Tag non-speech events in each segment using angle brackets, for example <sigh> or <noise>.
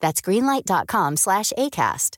That's greenlight.com slash ACAST.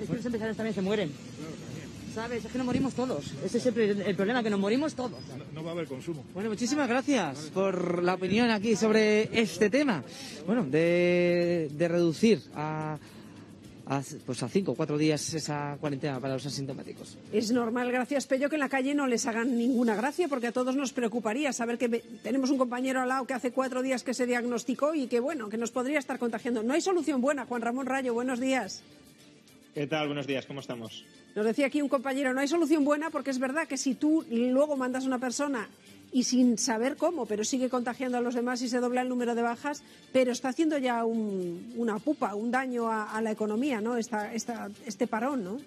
Es que los empresarios también se mueren. ¿Sabes? Es que nos morimos todos. Ese es el, el problema, que nos morimos todos. No va a haber consumo. Bueno, muchísimas gracias por la opinión aquí sobre este tema. Bueno, de, de reducir a, a, pues a cinco o cuatro días esa cuarentena para los asintomáticos. Es normal, gracias Pello, que en la calle no les hagan ninguna gracia, porque a todos nos preocuparía saber que tenemos un compañero al lado que hace cuatro días que se diagnosticó y que, bueno, que nos podría estar contagiando. No hay solución buena. Juan Ramón Rayo, buenos días. ¿Qué tal? Buenos días, ¿cómo estamos? Nos decía aquí un compañero, no hay solución buena porque es verdad que si tú luego mandas a una persona y sin saber cómo, pero sigue contagiando a los demás y se dobla el número de bajas, pero está haciendo ya un- una pupa, un daño a, a la economía, ¿no? Esta, esta, este parón, ¿no?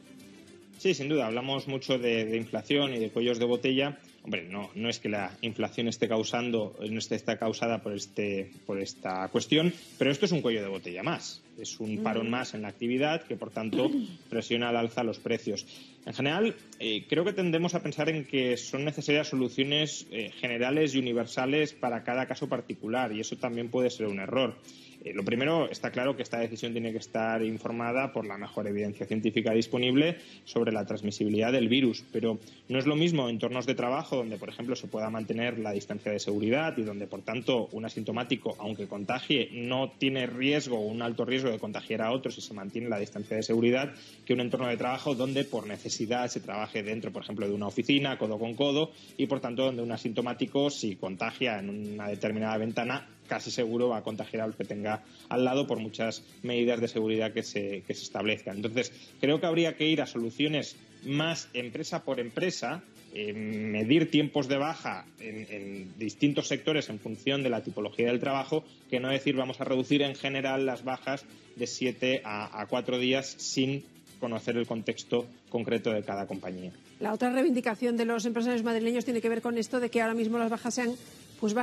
Sí, sin duda, hablamos mucho de, de inflación y de cuellos de botella. Hombre, no, no es que la inflación esté causando, no esté, está causada por, este, por esta cuestión, pero esto es un cuello de botella más. Es un parón más en la actividad que, por tanto, <clears throat> presiona al alza los precios. En general, eh, creo que tendemos a pensar en que son necesarias soluciones eh, generales y universales para cada caso particular, y eso también puede ser un error. Eh, lo primero, está claro que esta decisión tiene que estar informada por la mejor evidencia científica disponible sobre la transmisibilidad del virus, pero no es lo mismo entornos de trabajo donde, por ejemplo, se pueda mantener la distancia de seguridad y donde, por tanto, un asintomático, aunque contagie, no tiene riesgo o un alto riesgo de contagiar a otros si se mantiene la distancia de seguridad, que un entorno de trabajo donde, por necesidad, se trabaje dentro, por ejemplo, de una oficina, codo con codo, y, por tanto, donde un asintomático, si contagia en una determinada ventana, casi seguro va a contagiar a los que tenga al lado por muchas medidas de seguridad que se, que se establezcan. Entonces, creo que habría que ir a soluciones más empresa por empresa, eh, medir tiempos de baja en, distintos sectores en función de la tipología del trabajo, que no decir vamos a reducir en general las bajas de siete a, a cuatro días sin conocer el contexto concreto de cada compañía. La otra reivindicación de los empresarios madrileños tiene que ver con esto de que ahora mismo las bajas sean pues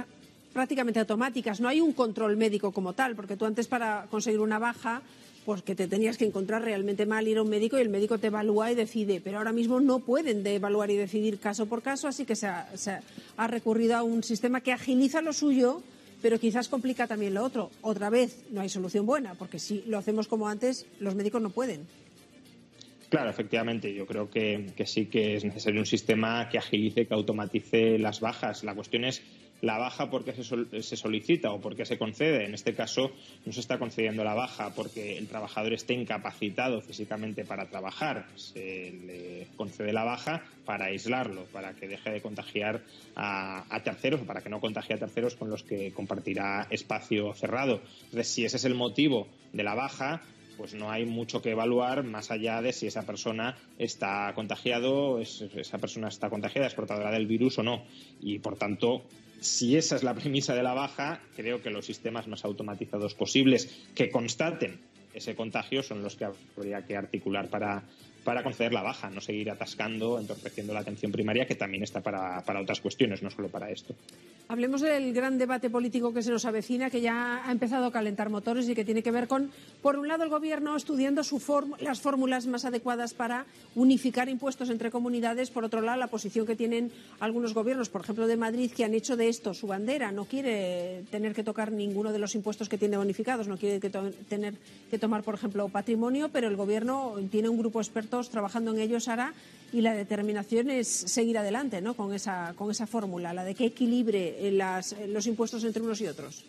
prácticamente automáticas. No hay un control médico como tal, porque tú antes para conseguir una baja, pues que te tenías que encontrar realmente mal, ir a un médico y el médico te evalúa y decide. Pero ahora mismo no pueden de evaluar y decidir caso por caso, así que se ha, recurrido a un sistema que agiliza lo suyo, pero quizás complica también lo otro. Otra vez, no hay solución buena, porque si lo hacemos como antes, los médicos no pueden. Claro, efectivamente. Yo creo que sí que es necesario un sistema que agilice, que automatice las bajas. La cuestión es la baja porque se, sol- se solicita o porque se concede. En este caso no se está concediendo la baja porque el trabajador esté incapacitado físicamente para trabajar. Se le concede la baja para aislarlo, para que deje de contagiar a, terceros o para que no contagie a terceros con los que compartirá espacio cerrado. Entonces, si ese es el motivo de la baja, pues no hay mucho que evaluar más allá de si esa persona está contagiado, es- esa persona está contagiada, es portadora del virus o no. Y por tanto, si esa es la <laughs> premisa de la baja, creo que los sistemas más automatizados posibles que constaten ese contagio son los que habría que articular para, para conceder la baja, no seguir atascando, entorpeciendo la atención primaria, que también está para, para otras cuestiones, no solo para esto. Hablemos del gran debate político que se nos avecina, que ya ha empezado a calentar motores y que tiene que ver con, por un lado, el Gobierno estudiando su las fórmulas más adecuadas para unificar impuestos entre comunidades, por otro lado, la posición que tienen algunos gobiernos, por ejemplo, de Madrid, que han hecho de esto su bandera. No quiere tener que tocar ninguno de los impuestos que tiene bonificados, no quiere tener que tomar, por ejemplo, patrimonio, pero el Gobierno tiene un grupo de trabajando en ello, Sara, y la determinación es seguir adelante ¿no? con, esa, con esa fórmula, la de que equilibre los impuestos entre unos y otros.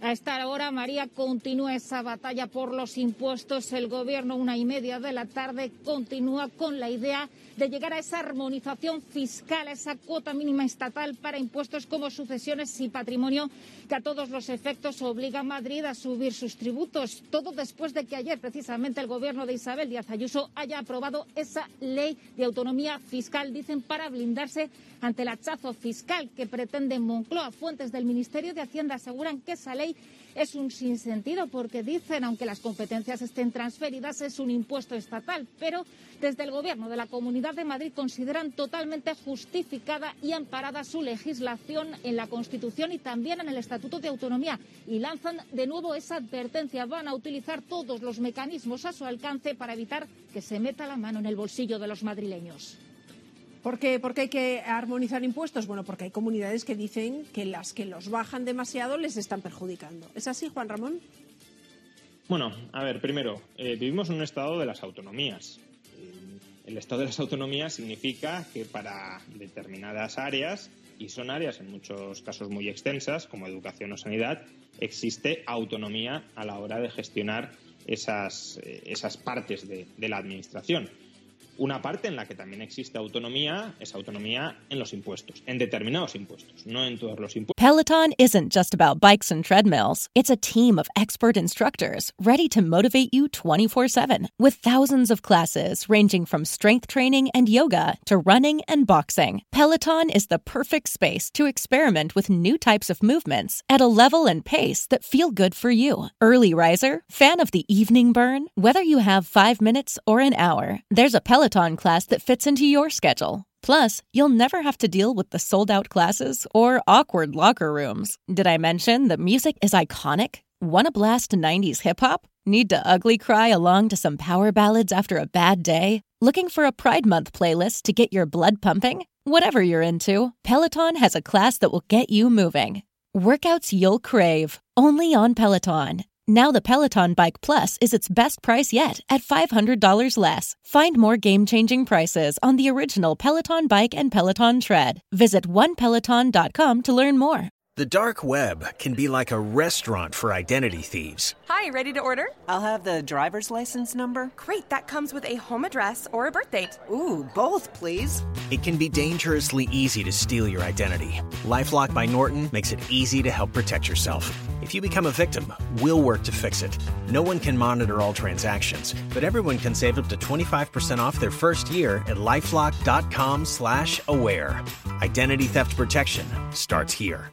A esta hora, María, continúa esa batalla por los impuestos. El Gobierno, una y media de la tarde, continúa con la idea de llegar a esa armonización fiscal, a esa cuota mínima estatal para impuestos como sucesiones y patrimonio, que a todos los efectos obliga a Madrid a subir sus tributos. Todo después de que ayer, precisamente, el Gobierno de Isabel Díaz Ayuso haya aprobado esa ley de autonomía fiscal, dicen, para blindarse ante el hachazo fiscal que pretende Moncloa. Fuentes del Ministerio de Hacienda aseguran que esa ley es un sinsentido porque dicen, aunque las competencias estén transferidas, es un impuesto estatal. Pero desde el Gobierno de la Comunidad de Madrid consideran totalmente justificada y amparada su legislación en la Constitución y también en el Estatuto de Autonomía y lanzan de nuevo esa advertencia. Van a utilizar todos los mecanismos a su alcance para evitar que se meta la mano en el bolsillo de los madrileños. ¿Por qué, hay que armonizar impuestos? Bueno, porque hay comunidades que dicen que las que los bajan demasiado les están perjudicando. ¿Es así, Juan Ramón? Bueno, a ver, primero, eh, vivimos en un estado de las autonomías. El estado de las autonomías significa que para determinadas áreas, y son áreas en muchos casos muy extensas, como educación o sanidad, existe autonomía a la hora de gestionar esas, eh, esas partes de la administración. Una parte en la que también existe autonomía es autonomía en los impuestos, en determinados impuestos, no en todos los impuestos. Peloton isn't just about bikes and treadmills. It's a team of expert instructors ready to motivate you 24/7 with thousands of classes ranging from strength training and yoga to running and boxing. Peloton is the perfect space to experiment with new types of movements at a level and pace that feel good for you. Early riser, fan of the evening burn, whether you have 5 minutes or an hour, there's a Peloton Peloton class that fits into your schedule. Plus, you'll never have to deal with the sold out classes or awkward locker rooms. Did I mention that music is iconic? Want to blast 90s hip hop? Need to ugly cry along to some power ballads after a bad day? Looking for a Pride Month playlist to get your blood pumping? Whatever you're into, Peloton has a class that will get you moving. Workouts you'll crave, only on Peloton. Now the Peloton Bike Plus is its best price yet at $500 less. Find more game-changing prices on the original Peloton Bike and Peloton Tread. Visit onepeloton.com to learn more. The dark web can be like a restaurant for identity thieves. Hi, ready to order? I'll have the driver's license number. Great, that comes with a home address or a birth date. Ooh, both, please. It can be dangerously easy to steal your identity. Lifelock by Norton makes it easy to help protect yourself. If you become a victim, we'll work to fix it. No one can monitor all transactions, but everyone can save up to 25% off their first year at lifelock.com/aware. Identity theft protection starts here.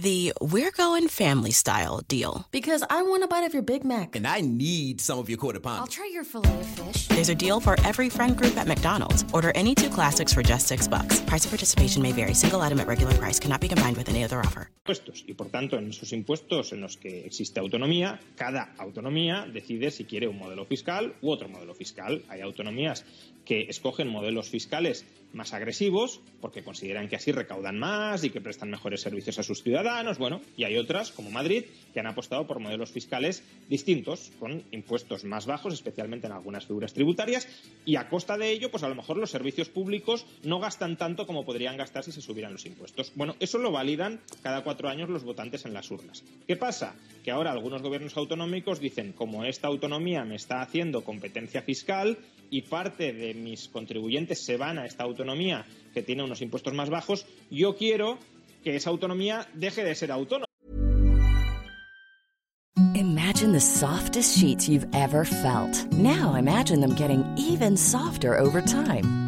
The we're going family style deal. Because I want a bite of your Big Mac. And I need some of your quarter pound. I'll try your filet of fish. There's a deal for every friend group at McDonald's. Order any two classics for just six bucks. Price of participation may vary. Single item at regular price cannot be combined with any other offer. Impuestos. Y por tanto, en esos impuestos en los que existe autonomía, cada autonomía decide si quiere un modelo fiscal u otro modelo fiscal. Hay autonomías que escogen modelos fiscales más agresivos porque consideran que así recaudan más y que prestan mejores servicios a sus ciudadanos. Bueno, y hay otras, como Madrid, que han apostado por modelos fiscales distintos, con impuestos más bajos, especialmente en algunas figuras tributarias, y a costa de ello, pues a lo mejor los servicios públicos no gastan tanto como podrían gastar si se subieran los impuestos. Bueno, eso lo validan cada cuatro años los votantes en las urnas. ¿Qué pasa? Que ahora algunos gobiernos autonómicos dicen, como esta autonomía me está haciendo competencia fiscal y parte de mis contribuyentes se van a esta autonomía que tiene unos impuestos más bajos, yo quiero que esa autonomía deje de ser autónoma. Imagine the softest sheets you've ever felt. Now imagine them getting even softer over time.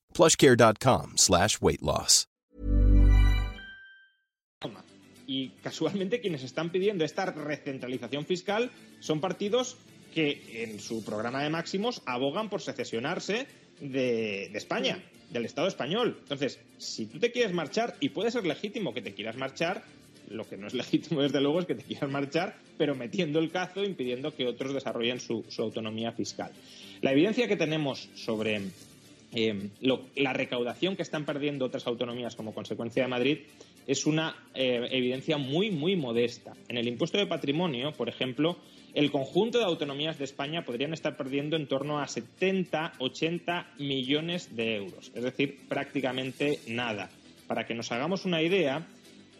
plushcare.com slash weight loss. Y casualmente quienes están pidiendo esta recentralización fiscal son partidos que en su programa de máximos abogan por secesionarse de, de España, del Estado español. Entonces, si tú te quieres marchar, y puede ser legítimo que te quieras marchar, lo que no es <laughs> legítimo, desde luego, es que te quieras marchar, pero metiendo el cazo, impidiendo que otros desarrollen su, su autonomía fiscal. La evidencia que tenemos sobre la recaudación que están perdiendo otras autonomías como consecuencia de Madrid es una eh, evidencia muy, muy modesta. En el impuesto de patrimonio, por ejemplo, el conjunto de autonomías de España podrían estar perdiendo en torno a 70, 80 millones de euros, es decir, prácticamente nada. Para que nos hagamos una idea,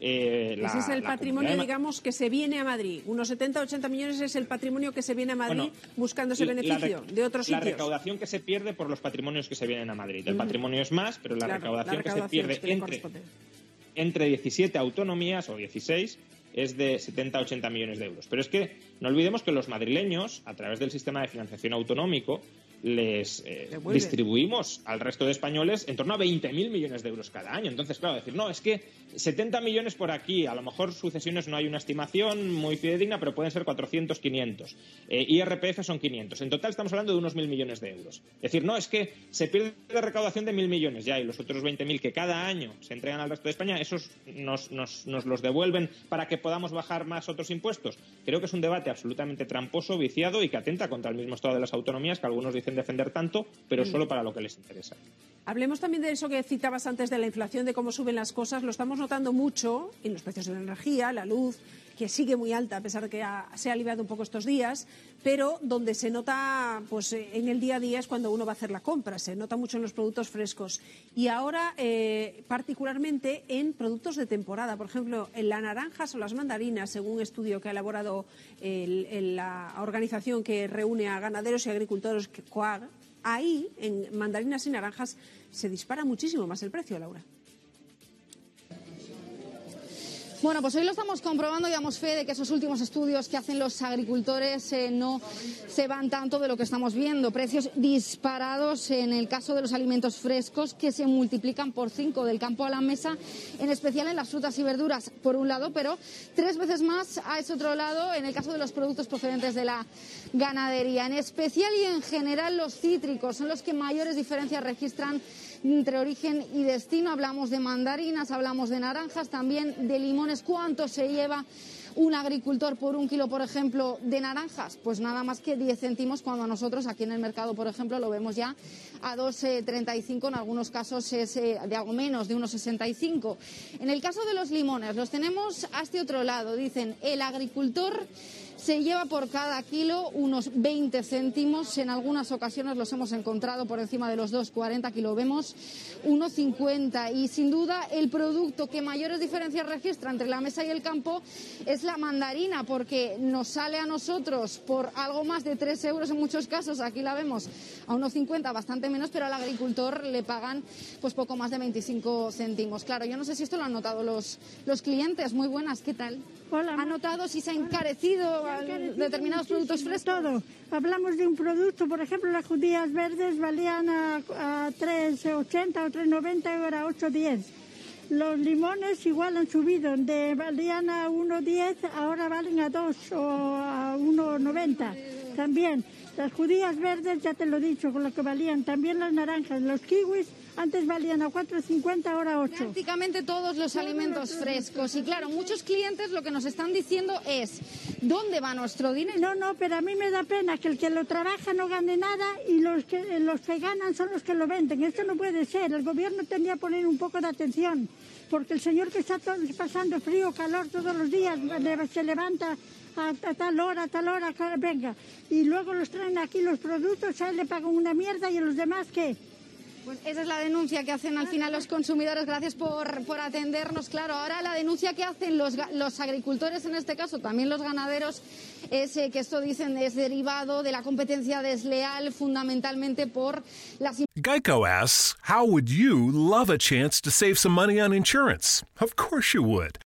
eh, Ese es el patrimonio, digamos, que se viene a Madrid. Unos 70, 80 millones es el patrimonio que se viene a Madrid bueno, buscando ese beneficio de otros la sitios. La recaudación que se pierde por los patrimonios que se vienen a Madrid. El patrimonio es más, pero la, claro, recaudación, la recaudación, que se pierde entre, entre 17 autonomías o 16 es de 70 80 millones de euros. Pero es que no olvidemos que los madrileños, a través del sistema de financiación autonómico, les eh, distribuimos al resto de españoles en torno a 20.000 millones de euros cada año. Entonces, claro, decir, no, es que 70 millones por aquí, a lo mejor sucesiones no hay una estimación muy fidedigna, pero pueden ser 400, 500. Eh, IRPF son 500. En total estamos hablando de unos 1.000 millones de euros. Es decir, no, es que se pierde de recaudación de 1.000 millones ya y los otros 20.000 que cada año se entregan al resto de España, esos nos, nos, nos los devuelven para que podamos bajar más otros impuestos. Creo que es un debate absolutamente tramposo, viciado y que atenta contra el mismo estado de las autonomías que algunos dicen defender tanto, pero solo para lo que les interesa. Hablemos también de eso que citabas antes de la inflación, de cómo suben las cosas. Lo estamos notando mucho en los precios de la energía, la luz, que sigue muy alta a pesar de que se ha aliviado un poco estos días, pero donde se nota pues, en el día a día es cuando uno va a hacer la compra, se nota mucho en los productos frescos. Y ahora, eh, particularmente en productos de temporada, por ejemplo, en las naranjas o las mandarinas, según un estudio que ha elaborado el, el, la organización que reúne a ganaderos y agricultores, COAG, ahí, en mandarinas y naranjas, se dispara muchísimo más el precio, Laura. Bueno, pues hoy lo estamos comprobando y damos fe de que esos últimos estudios que hacen los agricultores eh, no se van tanto de lo que estamos viendo. Precios disparados en el caso de los alimentos frescos que se multiplican por cinco del campo a la mesa, en especial en las frutas y verduras, por un lado, pero tres veces más a ese otro lado en el caso de los productos procedentes de la ganadería. En especial y en general los cítricos son los que mayores diferencias registran entre origen y destino. Hablamos de mandarinas, hablamos de naranjas, también de limones. ¿Cuánto se lleva un agricultor por un kilo, por ejemplo, de naranjas? Pues nada más que 10 céntimos, cuando nosotros aquí en el mercado, por ejemplo, lo vemos ya a 2,35, en algunos casos es de algo menos, de 1,65. En el caso de los limones, los tenemos a este otro lado. Dicen, el agricultor se lleva por cada kilo unos 20 céntimos. En algunas ocasiones los hemos encontrado por encima de los 2,40, aquí lo vemos, 1,50. Y sin duda el producto que mayores diferencias registra entre la mesa y el campo es la mandarina, porque nos sale a nosotros por algo más de 3 euros en muchos casos, aquí la vemos a 1,50, bastante menos, pero al agricultor le pagan pues poco más de 25 céntimos. Claro, yo no sé si esto lo han notado los, los clientes. Muy buenas, ¿qué tal? ¿Han notado si se ha encarecido, determinados productos frescos? Todo. Hablamos de un producto, por ejemplo, las judías verdes valían a, a 3,80 o 3,90 ahora 8,10. Los limones igual han subido, de valían a 1,10, ahora valen a 2 o a 1,90. También las judías verdes, ya te lo he dicho, con lo que valían. También las naranjas, los kiwis antes valían a 4,50, ahora 8. Prácticamente todos los alimentos frescos. Y claro, muchos clientes lo que nos están diciendo es, ¿dónde va nuestro dinero? No, no, pero a mí me da pena que el que lo trabaja no gane nada y los que, los que ganan son los que lo venden. Esto no puede ser. El gobierno tendría que poner un poco de atención. Porque el señor que está todo, pasando frío, calor todos los días, se levanta a, a, tal hora, a tal hora, venga. Y luego los traen aquí los productos, a él le pagan una mierda y a los demás, ¿qué? Pues esa es la denuncia que hacen al final los consumidores. Gracias por, por atendernos. Claro, ahora la denuncia que hacen los, los agricultores, en este caso también los ganaderos, es eh, que esto dicen es derivado de la competencia desleal, fundamentalmente por las. Geico asks, How would you love a chance to save some money on insurance? Of course you would.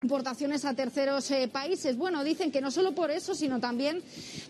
Importaciones a terceros eh, países. Bueno, dicen que no solo por eso, sino también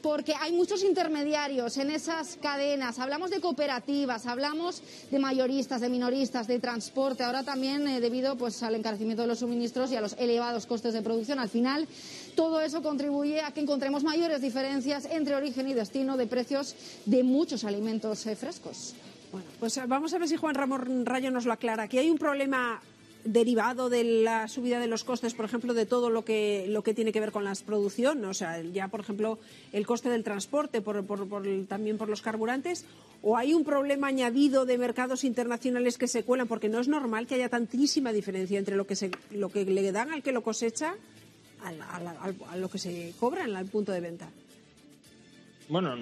porque hay muchos intermediarios en esas cadenas. Hablamos de cooperativas, hablamos de mayoristas, de minoristas, de transporte. Ahora también eh, debido pues, al encarecimiento de los suministros y a los elevados costes de producción. Al final, todo eso contribuye a que encontremos mayores diferencias entre origen y destino de precios de muchos alimentos eh, frescos. Bueno, pues vamos a ver si Juan Ramón Rayo nos lo aclara. Aquí hay un problema derivado de la subida de los costes, por ejemplo, de todo lo que, lo que tiene que ver con la producción, o sea, ya, por ejemplo, el coste del transporte, por, por, por, también por los carburantes, o hay un problema añadido de mercados internacionales que se cuelan, porque no es normal que haya tantísima diferencia entre lo que, se, lo que le dan al que lo cosecha al, al, a lo que se cobra en el punto de venta. Bueno,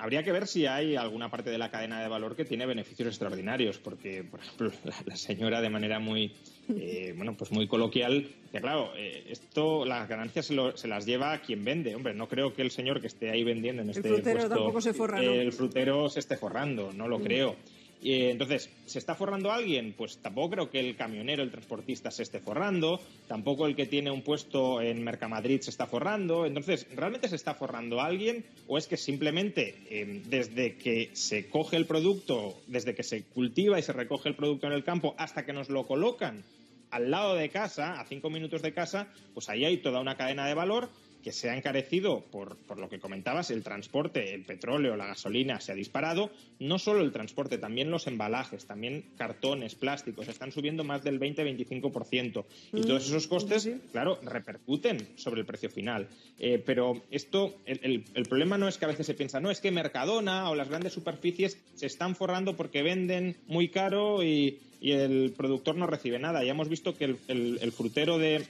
habría que ver si hay alguna parte de la cadena de valor que tiene beneficios extraordinarios, porque, por ejemplo, <laughs> la, la señora de manera muy, eh, bueno, pues muy coloquial, que claro, eh, esto, las ganancias se, lo, se, las lleva a quien vende. Hombre, no creo que el señor que esté ahí vendiendo en este el frutero puesto, tampoco se forra, ¿no? el frutero se esté forrando, no lo mm. creo. Y, entonces, ¿se está forrando alguien? Pues tampoco creo que el camionero, el transportista se esté forrando, tampoco el que tiene un puesto en Mercamadrid se está forrando. Entonces, ¿realmente se está forrando alguien o es que simplemente eh, desde que se coge el producto, desde que se cultiva y se recoge el producto en el campo hasta que nos lo colocan al lado de casa, a cinco minutos de casa, pues ahí hay toda una cadena de valor que se ha encarecido por, por, lo que comentabas, el transporte, el petróleo, la gasolina se ha disparado, no solo el transporte, también los embalajes, también cartones, plásticos, están subiendo más del 20-25%. Y todos esos costes, sí, sí. claro, repercuten sobre el precio final. Eh, pero esto, el, el, el, problema no es que a veces se piensa, no, es que Mercadona o las grandes superficies se están forrando porque venden muy caro y, y el productor no recibe nada. Ya hemos visto que el, el frutero de,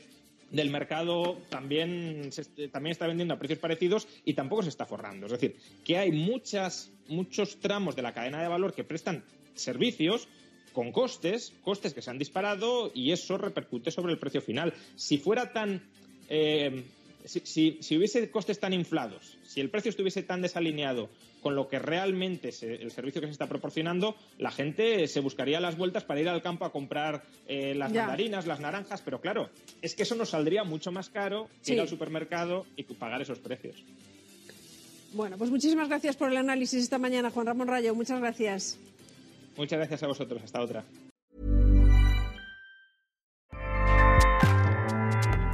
del mercado también, también está vendiendo a precios parecidos y tampoco se está forrando. Es decir, que hay muchas, muchos tramos de la cadena de valor que prestan servicios con costes, costes que se han disparado y eso repercute sobre el precio final. Si fuera tan... Eh, si, si, si, hubiese costes tan inflados, si el precio estuviese tan desalineado con lo que realmente se, el servicio que se está proporcionando, la gente se buscaría las vueltas para ir al campo a comprar eh, las ya. mandarinas, las naranjas, pero claro, es que eso nos saldría mucho más caro sí. ir al supermercado y pagar esos precios. Bueno, pues muchísimas gracias por el análisis esta mañana, Juan Ramón Rayo. Muchas gracias. Muchas gracias a vosotros. Hasta otra.